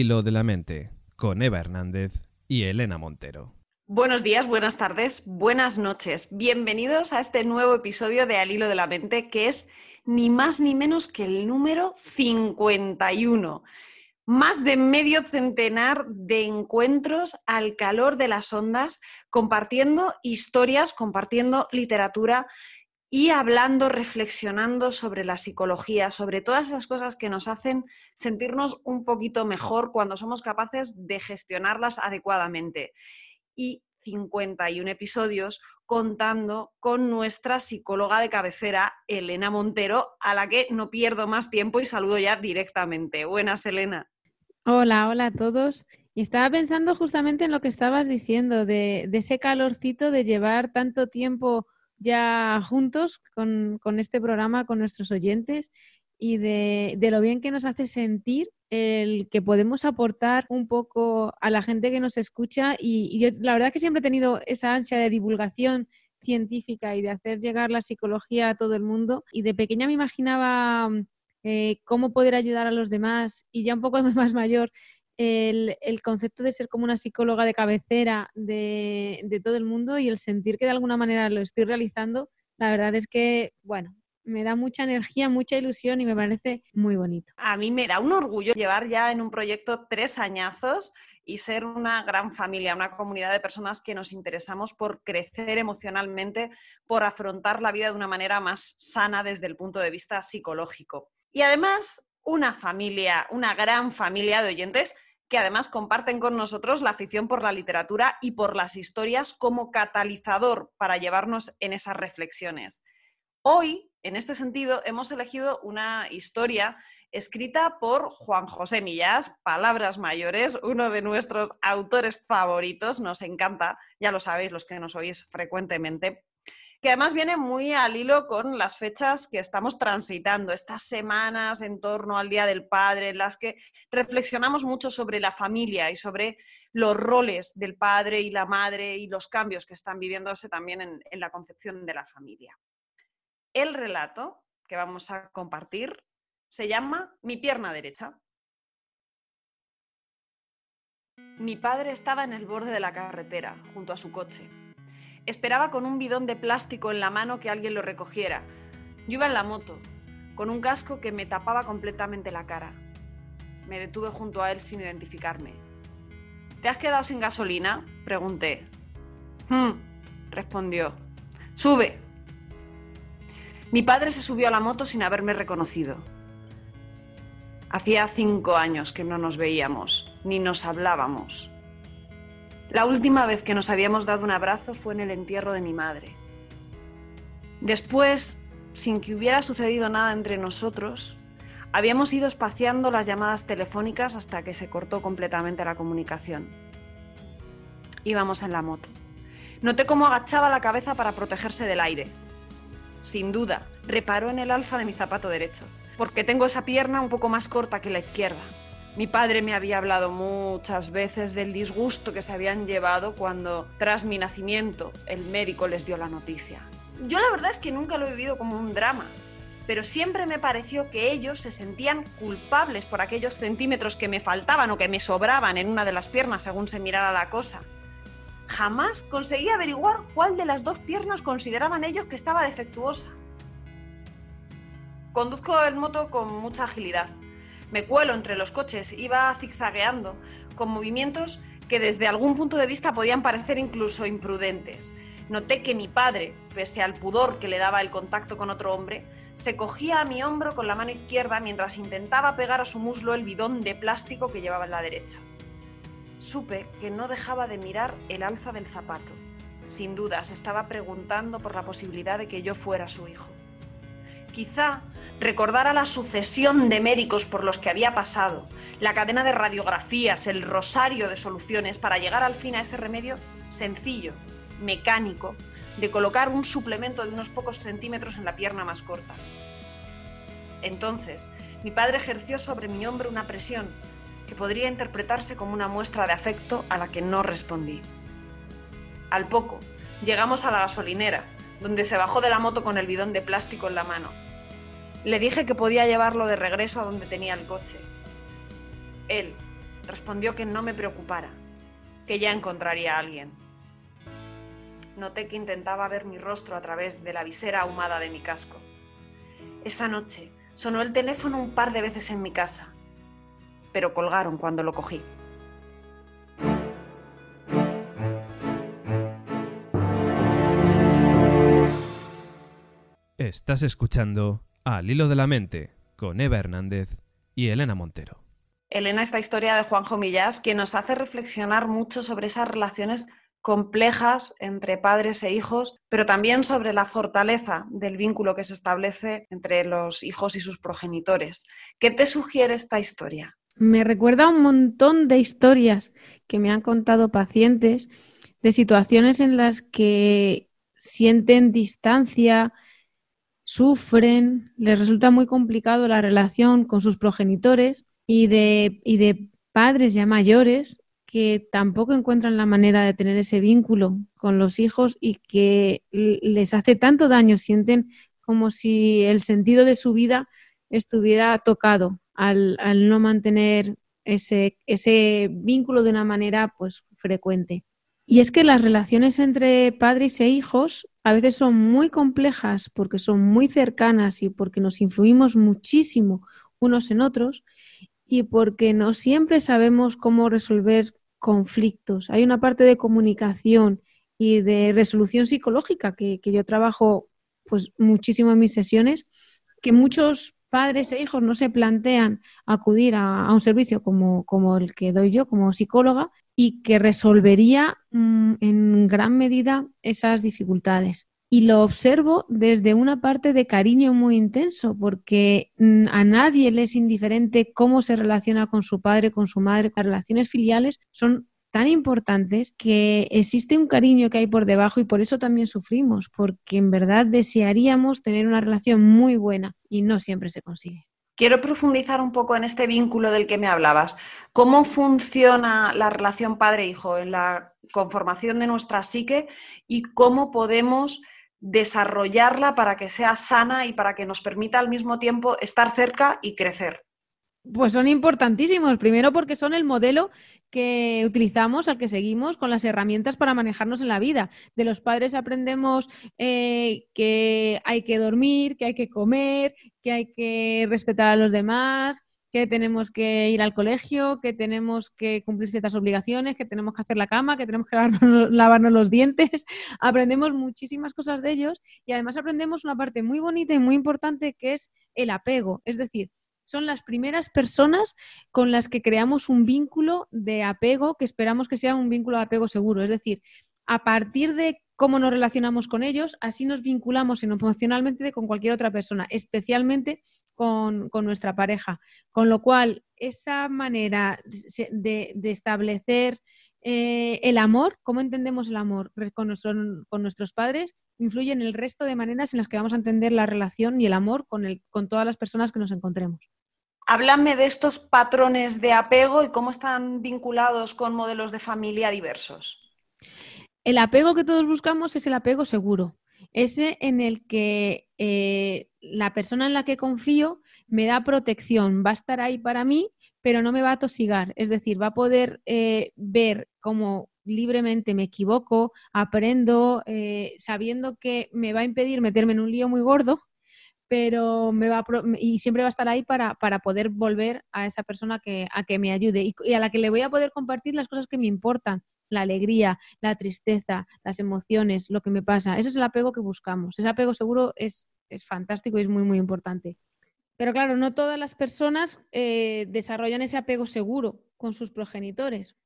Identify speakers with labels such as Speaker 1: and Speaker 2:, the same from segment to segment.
Speaker 1: Hilo de la mente, con Eva Hernández y Elena Montero.
Speaker 2: Buenos días, buenas tardes, buenas noches. Bienvenidos a este nuevo episodio de Al hilo de la mente, que es ni más ni menos que el número 51. Más de medio centenar de encuentros al calor de las ondas, compartiendo historias, compartiendo literatura y hablando, reflexionando sobre la psicología, sobre todas esas cosas que nos hacen sentirnos un poquito mejor cuando somos capaces de gestionarlas adecuadamente. Y 51 episodios contando con nuestra psicóloga de cabecera, Elena Montero, a la que no pierdo más tiempo y saludo ya directamente. Buenas, Elena.
Speaker 3: Hola, hola a todos. Y estaba pensando justamente en lo que estabas diciendo, de, de ese calorcito de llevar tanto tiempo ya juntos con, este programa, con nuestros oyentes y de, lo bien que nos hace sentir el que podemos aportar un poco a la gente que nos escucha. Y, la verdad que siempre he tenido esa ansia de divulgación científica y de hacer llegar la psicología a todo el mundo. Y de pequeña me imaginaba eh, cómo poder ayudar a los demás y ya un poco más mayor el, concepto de ser como una psicóloga de cabecera de, todo el mundo y el sentir que de alguna manera lo estoy realizando, la verdad es que, bueno, me da mucha energía, mucha ilusión y me parece muy bonito.
Speaker 2: A mí me da un orgullo llevar ya en un proyecto tres añazos y ser una gran familia, una comunidad de personas que nos interesamos por crecer emocionalmente, por afrontar la vida de una manera más sana desde el punto de vista psicológico. Y además, una familia, una gran familia de oyentes que además comparten con nosotros la afición por la literatura y por las historias como catalizador para llevarnos en esas reflexiones. Hoy, en este sentido, hemos elegido una historia escrita por Juan José Millás, Palabras Mayores, uno de nuestros autores favoritos, nos encanta, ya lo sabéis los que nos oís frecuentemente que además viene muy al hilo con las fechas que estamos transitando, estas semanas en torno al Día del Padre, en las que reflexionamos mucho sobre la familia y sobre los roles del padre y la madre y los cambios que están viviéndose también en, en la concepción de la familia. El relato que vamos a compartir se llama Mi pierna derecha. Mi padre estaba en el borde de la carretera, junto a su coche Esperaba con un bidón de plástico en la mano que alguien lo recogiera. Yo iba en la moto, con un casco que me tapaba completamente la cara. Me detuve junto a él sin identificarme. ¿Te has quedado sin gasolina? Pregunté. Hmm, respondió. Sube. Mi padre se subió a la moto sin haberme reconocido. Hacía cinco años que no nos veíamos, ni nos hablábamos. La última vez que nos habíamos dado un abrazo fue en el entierro de mi madre. Después, sin que hubiera sucedido nada entre nosotros, habíamos ido espaciando las llamadas telefónicas hasta que se cortó completamente la comunicación. Íbamos en la moto. Noté cómo agachaba la cabeza para protegerse del aire. Sin duda, reparó en el alza de mi zapato derecho, porque tengo esa pierna un poco más corta que la izquierda. Mi padre me había hablado muchas veces del disgusto que se habían llevado cuando, tras mi nacimiento, el médico les dio la noticia. Yo la verdad es que nunca lo he vivido como un drama, pero siempre me pareció que ellos se sentían culpables por aquellos centímetros que me faltaban o que me sobraban en una de las piernas según se mirara la cosa. Jamás conseguí averiguar cuál de las dos piernas consideraban ellos que estaba defectuosa. Conduzco el moto con mucha agilidad me cuelo entre los coches, iba zigzagueando, con movimientos que desde algún punto de vista podían parecer incluso imprudentes. Noté que mi padre, pese al pudor que le daba el contacto con otro hombre, se cogía a mi hombro con la mano izquierda mientras intentaba pegar a su muslo el bidón de plástico que llevaba en la derecha. Supe que no dejaba de mirar el alza del zapato. Sin duda se estaba preguntando por la posibilidad de que yo fuera su hijo. Quizá recordara la sucesión de médicos por los que había pasado, la cadena de radiografías, el rosario de soluciones para llegar al fin a ese remedio sencillo, mecánico, de colocar un suplemento de unos pocos centímetros en la pierna más corta. Entonces, mi padre ejerció sobre mi hombro una presión que podría interpretarse como una muestra de afecto a la que no respondí. Al poco, llegamos a la gasolinera, donde se bajó de la moto con el bidón de plástico en la mano. Le dije que podía llevarlo de regreso a donde tenía el coche. Él, respondió que no me preocupara, que ya encontraría a alguien. Noté que intentaba ver mi rostro a través de la visera ahumada de mi casco. Esa noche sonó el teléfono un par de veces en mi casa, pero colgaron cuando lo cogí.
Speaker 1: Estás escuchando Al Hilo de la Mente con Eva Hernández y Elena Montero.
Speaker 2: Elena, esta historia de Juanjo Millás, que nos hace reflexionar mucho sobre esas relaciones complejas entre padres e hijos, pero también sobre la fortaleza del vínculo que se establece entre los hijos y sus progenitores. ¿Qué te sugiere esta historia?
Speaker 3: Me recuerda un montón de historias que me han contado pacientes de situaciones en las que sienten distancia, sufren, les resulta muy complicado la relación con sus progenitores y de, y de padres ya mayores que tampoco encuentran la manera de tener ese vínculo con los hijos y que les hace tanto daño, sienten como si el sentido de su vida estuviera tocado al, al no mantener ese, ese vínculo de una manera pues frecuente. Y es que las relaciones entre padres e hijos a veces son muy complejas porque son muy cercanas y porque nos influimos muchísimo unos en otros y porque no siempre sabemos cómo resolver conflictos. Hay una parte de comunicación y de resolución psicológica que, yo trabajo pues muchísimo en mis sesiones, que muchos padres e hijos no se plantean acudir a, un servicio como, como, el que doy yo como psicóloga y que resolvería mm, en gran medida esas dificultades. Y lo observo desde una parte de cariño muy intenso, porque mm, a nadie le es indiferente cómo se relaciona con su padre, con su madre. Las relaciones filiales son tan importantes que existe un cariño que hay por debajo y por eso también sufrimos, porque en verdad desearíamos tener una relación muy buena y no siempre se consigue.
Speaker 2: Quiero profundizar un poco en este vínculo del que me hablabas. ¿Cómo funciona la relación padre-hijo en la conformación de nuestra psique y cómo podemos desarrollarla para que sea sana y para que nos permita al mismo tiempo estar cerca y crecer?
Speaker 3: Pues son importantísimos. Primero porque son el modelo que utilizamos, al que seguimos, con las herramientas para manejarnos en la vida. De los padres aprendemos eh, que hay que dormir, que hay que comer, que hay que respetar a los demás, que tenemos que ir al colegio, que tenemos que cumplir ciertas obligaciones, que tenemos que hacer la cama, que tenemos que lavarnos, lavarnos, los dientes. Aprendemos muchísimas cosas de ellos y además aprendemos una parte muy bonita y muy importante que es el apego. Es decir, son las primeras personas con las que creamos un vínculo de apego que esperamos que sea un vínculo de apego seguro. Es decir, a partir de cómo nos relacionamos con ellos, así nos vinculamos emocionalmente con cualquier otra persona, especialmente con, nuestra pareja. Con lo cual, esa manera de, establecer eh, el amor, cómo entendemos el amor con, con nuestros padres, influye en el resto de maneras en las que vamos a entender la relación y el amor con, el, con todas las personas que nos encontremos.
Speaker 2: Háblame de estos patrones de apego y cómo están vinculados con modelos de familia diversos.
Speaker 3: El apego que todos buscamos es el apego seguro, ese en el que eh, la persona en la que confío me da protección, va a estar ahí para mí, pero no me va a tosigar, es decir, va a poder eh, ver cómo libremente me equivoco, aprendo, eh, sabiendo que me va a impedir meterme en un lío muy gordo, pero me va y siempre va a estar ahí para, poder volver a esa persona que, a que me ayude y, a la que le voy a poder compartir las cosas que me importan, la alegría, la tristeza, las emociones, lo que me pasa. Ese es el apego que buscamos. Ese apego seguro es, es fantástico y es muy, muy importante. Pero claro, no todas las personas eh, desarrollan ese apego seguro con sus progenitores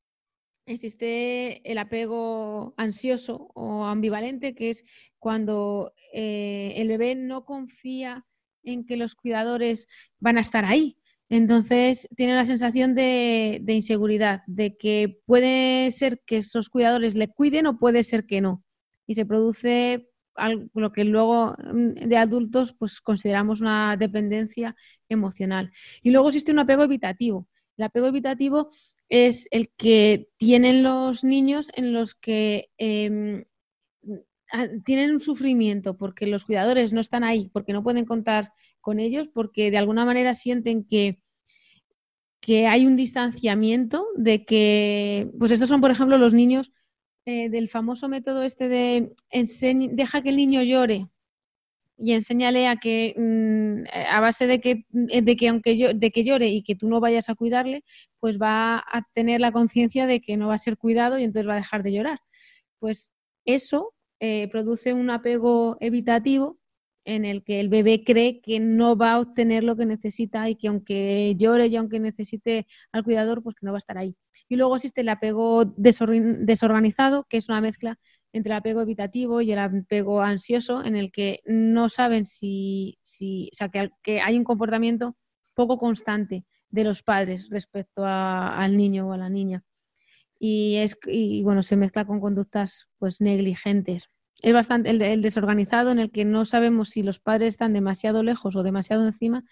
Speaker 3: existe el apego ansioso o ambivalente, que es cuando eh, el bebé no confía en que los cuidadores van a estar ahí. Entonces tiene la sensación de, inseguridad, de que puede ser que esos cuidadores le cuiden o puede ser que no. Y se produce algo, lo que luego mm, de adultos pues consideramos una dependencia emocional. Y luego existe un apego evitativo. El apego evitativo es el que tienen los niños en los que em, tienen un sufrimiento porque los cuidadores no están ahí, porque no pueden contar con ellos, porque de alguna manera sienten que, que hay un distanciamiento, de que, pues estos son, por ejemplo, los niños eh, del famoso método este de deja que el niño llore y enséñale a que mm, a base de que, de que aunque yo, de que llore y que tú no vayas a cuidarle, pues va a tener la conciencia de que no va a ser cuidado y entonces va a dejar de llorar. Pues eso eh, produce un apego evitativo en el que el bebé cree que no va a obtener lo que necesita y que aunque llore y aunque necesite al cuidador, pues que no va a estar ahí. Y luego existe el apego desorganizado, que es una mezcla entre el apego evitativo y el apego ansioso, en el que no saben si, si o sea, que, hay un comportamiento poco constante de los padres respecto al niño o a la niña. Y, es, y bueno, se mezcla con conductas pues negligentes es bastante el, desorganizado en el que no sabemos si los padres están demasiado lejos o demasiado encima,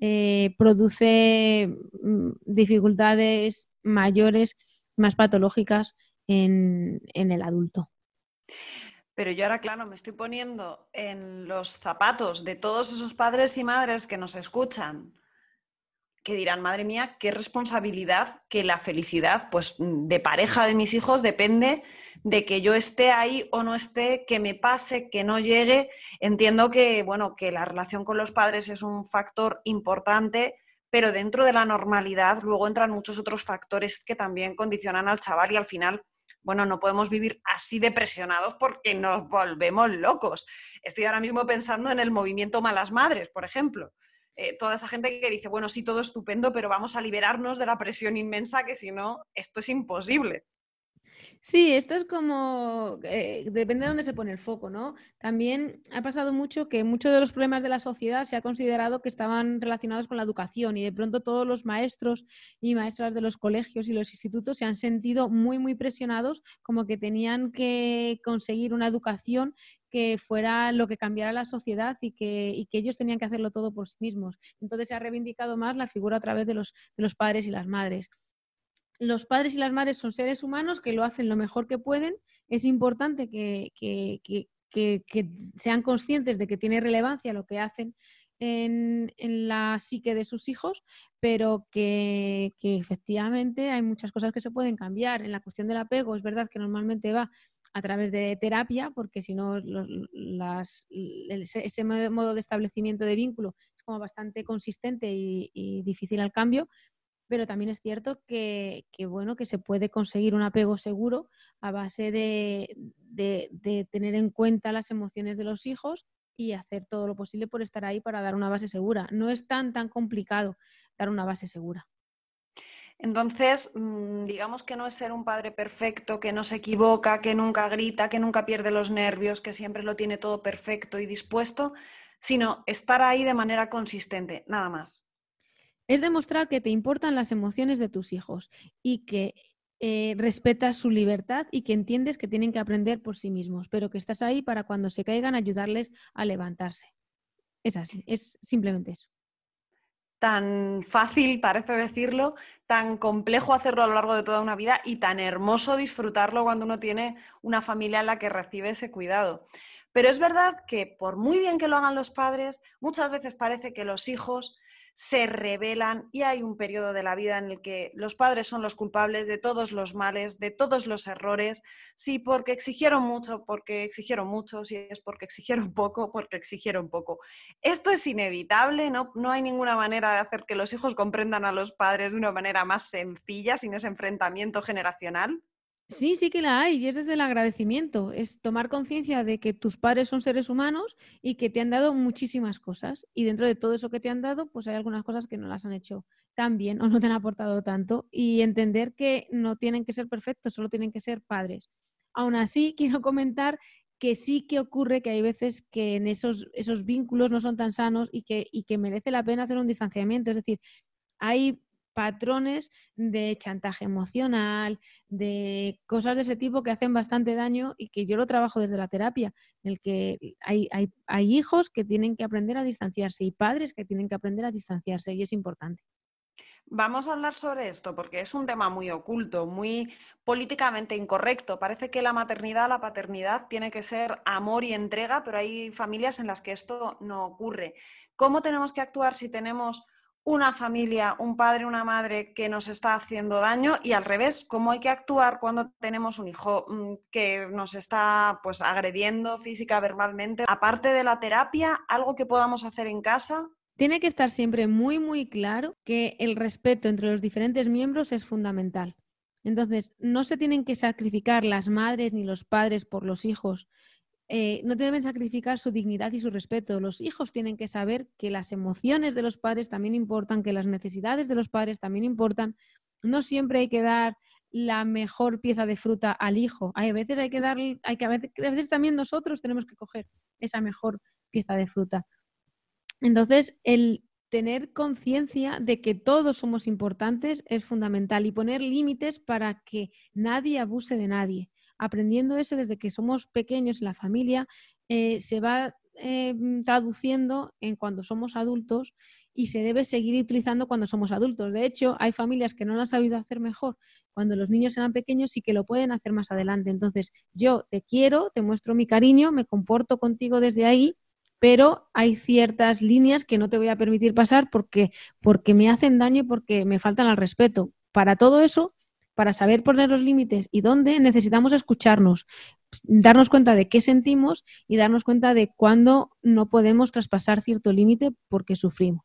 Speaker 3: eh, produce mm, dificultades mayores, más patológicas en, en el adulto.
Speaker 2: Pero yo ahora, claro, me estoy poniendo en los zapatos de todos esos padres y madres que nos escuchan que dirán, madre mía, qué responsabilidad que la felicidad pues, de pareja de mis hijos depende de que yo esté ahí o no esté, que me pase, que no llegue. Entiendo que, bueno, que la relación con los padres es un factor importante, pero dentro de la normalidad luego entran muchos otros factores que también condicionan al chaval y al final, bueno, no podemos vivir así depresionados porque nos volvemos locos. Estoy ahora mismo pensando en el movimiento Malas Madres, por ejemplo eh, toda esa gente que dice, bueno, sí, todo estupendo, pero vamos a liberarnos de la presión inmensa que si no, esto es imposible.
Speaker 3: Sí, esto es como, eh, depende de dónde se pone el foco, ¿no? También ha pasado mucho que muchos de los problemas de la sociedad se ha considerado que estaban relacionados con la educación y de pronto todos los maestros y maestras de los colegios y los institutos se han sentido muy, muy presionados como que tenían que conseguir una educación que fuera lo que cambiara la sociedad y que, ellos tenían que hacerlo todo por sí mismos. Entonces se ha reivindicado más la figura a través de los, padres y las madres. Los padres y las madres son seres humanos que lo hacen lo mejor que pueden. Es importante que, sean conscientes de que tiene relevancia lo que hacen en, la psique de sus hijos, pero que, efectivamente hay muchas cosas que se pueden cambiar. En la cuestión del apego, es verdad que normalmente va a través de terapia, porque si no, ese modo de establecimiento de vínculo es como bastante consistente y, difícil al cambio, pero también es cierto que, bueno, que se puede conseguir un apego seguro a base de, de, tener en cuenta las emociones de los hijos y hacer todo lo posible por estar ahí para dar una base segura. No es tan, tan complicado dar una base segura.
Speaker 2: Entonces, mm, digamos que no es ser un padre perfecto, que no se equivoca, que nunca grita, que nunca pierde los nervios, que siempre lo tiene todo perfecto y dispuesto, sino estar ahí de manera consistente, nada más.
Speaker 3: Es demostrar que te importan las emociones de tus hijos y que eh, respetas su libertad y que entiendes que tienen que aprender por sí mismos, pero que estás ahí para cuando se caigan ayudarles a levantarse. Es así, es simplemente eso
Speaker 2: tan fácil, parece decirlo, tan complejo hacerlo a lo largo de toda una vida y tan hermoso disfrutarlo cuando uno tiene una familia en la que recibe ese cuidado. Pero es verdad que por muy bien que lo hagan los padres, muchas veces parece que los hijos se rebelan y hay un periodo de la vida en el que los padres son los culpables de todos los males, de todos los errores, sí, porque exigieron mucho, porque exigieron mucho, si es porque exigieron poco, porque exigieron poco. Esto es inevitable, ¿no? no hay ninguna manera de hacer que los hijos comprendan a los padres de una manera más sencilla sin ese enfrentamiento generacional.
Speaker 3: Sí, sí que la hay y es desde el agradecimiento, es tomar conciencia de que tus padres son seres humanos y que te han dado muchísimas cosas y dentro de todo eso que te han dado, pues hay algunas cosas que no las han hecho tan bien o no te han aportado tanto y entender que no tienen que ser perfectos, solo tienen que ser padres. Aún así, quiero comentar que sí que ocurre que hay veces que en esos, esos vínculos no son tan sanos y que, y que merece la pena hacer un distanciamiento. Es decir, hay patrones de chantaje emocional, de cosas de ese tipo que hacen bastante daño y que yo lo trabajo desde la terapia, en el que hay, hay, hijos que tienen que aprender a distanciarse y padres que tienen que aprender a distanciarse y es importante.
Speaker 2: Vamos a hablar sobre esto porque es un tema muy oculto, muy políticamente incorrecto. Parece que la maternidad, la paternidad tiene que ser amor y entrega, pero hay familias en las que esto no ocurre. ¿Cómo tenemos que actuar si tenemos una familia, un padre, una madre que nos está haciendo daño y al revés, cómo hay que actuar cuando tenemos un hijo mm, que nos está pues agrediendo física, verbalmente. Aparte de la terapia, algo que podamos hacer en casa.
Speaker 3: Tiene que estar siempre muy, muy claro que el respeto entre los diferentes miembros es fundamental. Entonces, no se tienen que sacrificar las madres ni los padres por los hijos, eh, no deben sacrificar su dignidad y su respeto. Los hijos tienen que saber que las emociones de los padres también importan, que las necesidades de los padres también importan. No siempre hay que dar la mejor pieza de fruta al hijo. Hay veces hay que dar, hay que a veces, también nosotros tenemos que coger esa mejor pieza de fruta. Entonces, el tener conciencia de que todos somos importantes es fundamental y poner límites para que nadie abuse de nadie aprendiendo eso desde que somos pequeños en la familia, eh, se va eh, traduciendo en cuando somos adultos y se debe seguir utilizando cuando somos adultos. De hecho, hay familias que no lo han sabido hacer mejor cuando los niños eran pequeños y que lo pueden hacer más adelante. Entonces, yo te quiero, te muestro mi cariño, me comporto contigo desde ahí, pero hay ciertas líneas que no te voy a permitir pasar porque, porque me hacen daño y porque me faltan al respeto. Para todo eso, para saber poner los límites y dónde necesitamos escucharnos, darnos cuenta de qué sentimos y darnos cuenta de cuándo no podemos traspasar cierto límite porque sufrimos.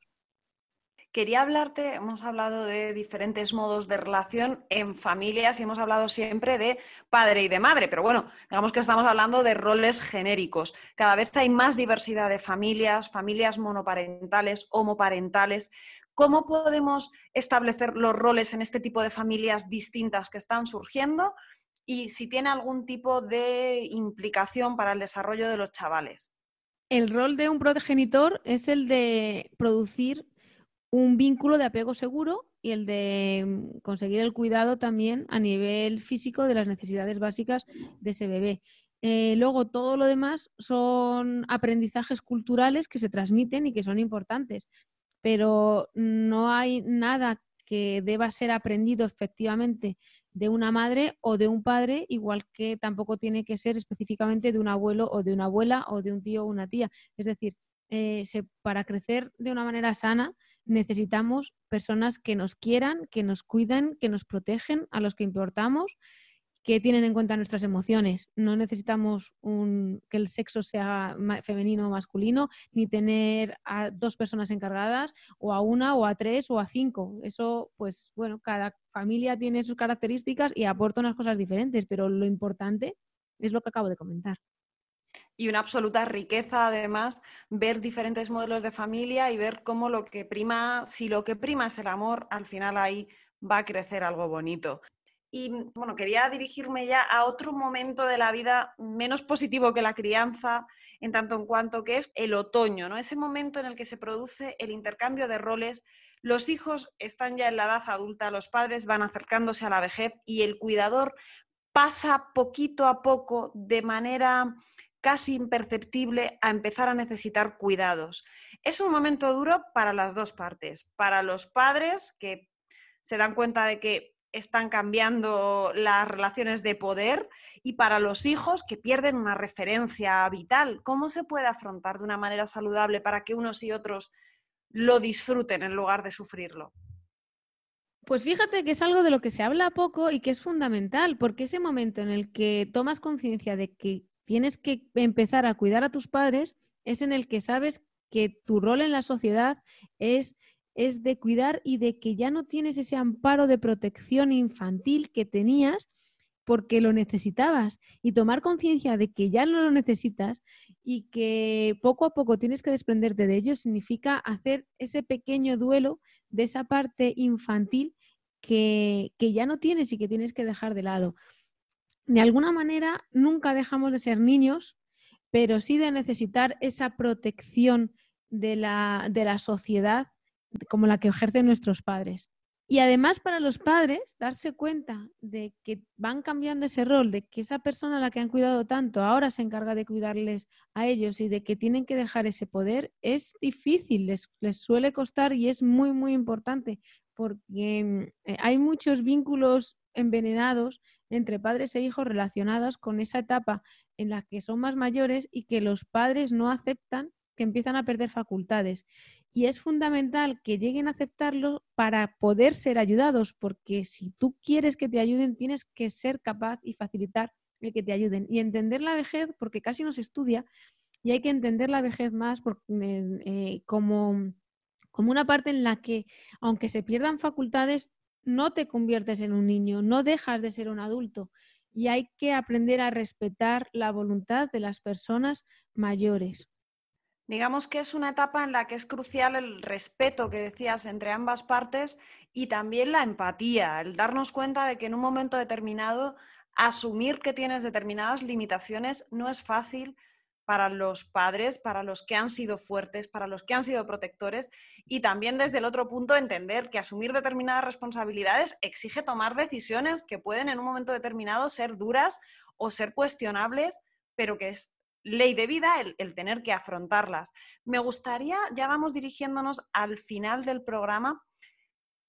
Speaker 2: Quería hablarte, hemos hablado de diferentes modos de relación en familias y hemos hablado siempre de padre y de madre, pero bueno, digamos que estamos hablando de roles genéricos. Cada vez hay más diversidad de familias, familias monoparentales, homoparentales. ¿Cómo podemos establecer los roles en este tipo de familias distintas que están surgiendo? Y si tiene algún tipo de implicación para el desarrollo de los chavales.
Speaker 3: El rol de un progenitor es el de producir un vínculo de apego seguro y el de mm, conseguir el cuidado también a nivel físico de las necesidades básicas de ese bebé. Eh, luego, todo lo demás son aprendizajes culturales que se transmiten y que son importantes pero no hay nada que deba ser aprendido efectivamente de una madre o de un padre, igual que tampoco tiene que ser específicamente de un abuelo o de una abuela o de un tío o una tía. Es decir, eh, para crecer de una manera sana necesitamos personas que nos quieran, que nos cuiden, que nos protegen, a los que importamos que tienen en cuenta nuestras emociones. No necesitamos un, que el sexo sea femenino o masculino, ni tener a dos personas encargadas, o a una, o a tres, o a cinco. Eso, pues bueno, cada familia tiene sus características y aporta unas cosas diferentes, pero lo importante es lo que acabo de comentar.
Speaker 2: Y una absoluta riqueza, además, ver diferentes modelos de familia y ver cómo lo que prima, si lo que prima es el amor, al final ahí va a crecer algo bonito. Y bueno, quería dirigirme ya a otro momento de la vida menos positivo que la crianza, en tanto en cuanto que es el otoño, ¿no? Ese momento en el que se produce el intercambio de roles. Los hijos están ya en la edad adulta, los padres van acercándose a la vejez y el cuidador pasa poquito a poco, de manera casi imperceptible, a empezar a necesitar cuidados. Es un momento duro para las dos partes, para los padres que se dan cuenta de que están cambiando las relaciones de poder y para los hijos que pierden una referencia vital. ¿Cómo se puede afrontar de una manera saludable para que unos y otros lo disfruten en lugar de sufrirlo?
Speaker 3: Pues fíjate que es algo de lo que se habla poco y que es fundamental, porque ese momento en el que tomas conciencia de que tienes que empezar a cuidar a tus padres es en el que sabes que tu rol en la sociedad es es de cuidar y de que ya no tienes ese amparo de protección infantil que tenías porque lo necesitabas y tomar conciencia de que ya no lo necesitas y que poco a poco tienes que desprenderte de ello significa hacer ese pequeño duelo de esa parte infantil que, que ya no tienes y que tienes que dejar de lado. De alguna manera, nunca dejamos de ser niños, pero sí de necesitar esa protección de la, de la sociedad como la que ejercen nuestros padres. Y además para los padres, darse cuenta de que van cambiando ese rol, de que esa persona a la que han cuidado tanto ahora se encarga de cuidarles a ellos y de que tienen que dejar ese poder, es difícil, les, suele costar y es muy, muy importante, porque mm, eh, hay muchos vínculos envenenados entre padres e hijos relacionados con esa etapa en la que son más mayores y que los padres no aceptan que empiezan a perder facultades. Y es fundamental que lleguen a aceptarlo para poder ser ayudados, porque si tú quieres que te ayuden, tienes que ser capaz y facilitar el que te ayuden. Y entender la vejez, porque casi no se estudia, y hay que entender la vejez más eh, como, como una parte en la que, aunque se pierdan facultades, no te conviertes en un niño, no dejas de ser un adulto. Y hay que aprender a respetar la voluntad de las personas mayores.
Speaker 2: Digamos que es una etapa en la que es crucial el respeto que decías entre ambas partes y también la empatía, el darnos cuenta de que en un momento determinado asumir que tienes determinadas limitaciones no es fácil para los padres, para los que han sido fuertes, para los que han sido protectores y también desde el otro punto entender que asumir determinadas responsabilidades exige tomar decisiones que pueden en un momento determinado ser duras o ser cuestionables, pero que es ley de vida el, tener que afrontarlas. Me gustaría, ya vamos dirigiéndonos al final del programa,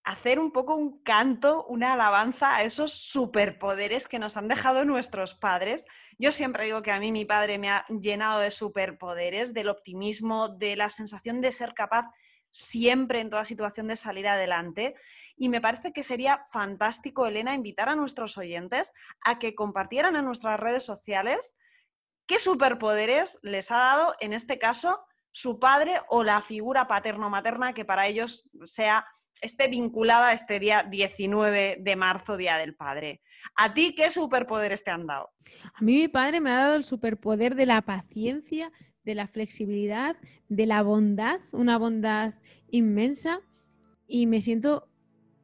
Speaker 2: hacer un poco un canto, una alabanza a esos superpoderes que nos han dejado nuestros padres. Yo siempre digo que a mí mi padre me ha llenado de superpoderes, del optimismo, de la sensación de ser capaz siempre en toda situación de salir adelante. Y me parece que sería fantástico, Elena, invitar a nuestros oyentes a que compartieran en nuestras redes sociales qué superpoderes les ha dado, en este caso, su padre o la figura paterno-materna que para ellos sea esté vinculada a este día 19 de marzo, Día del Padre. ¿A ti qué superpoderes te han dado?
Speaker 3: A mí mi padre me ha dado el superpoder de la paciencia, de la flexibilidad, de la bondad, una bondad inmensa y me siento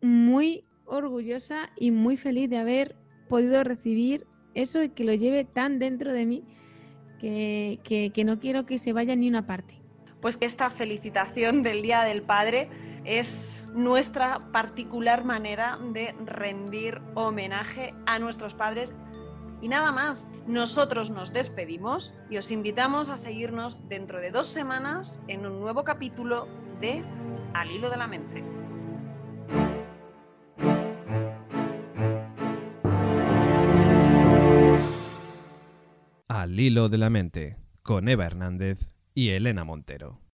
Speaker 3: muy orgullosa y muy feliz de haber podido recibir eso y que lo lleve tan dentro de mí que, no quiero que se vaya ni una parte
Speaker 2: pues que esta felicitación del Día del Padre es nuestra particular manera de rendir homenaje a nuestros padres. Y nada más, nosotros nos despedimos y os invitamos a seguirnos dentro de dos semanas en un nuevo capítulo de Al hilo de la mente.
Speaker 1: Al hilo de la mente, con Eva Hernández y Elena Montero.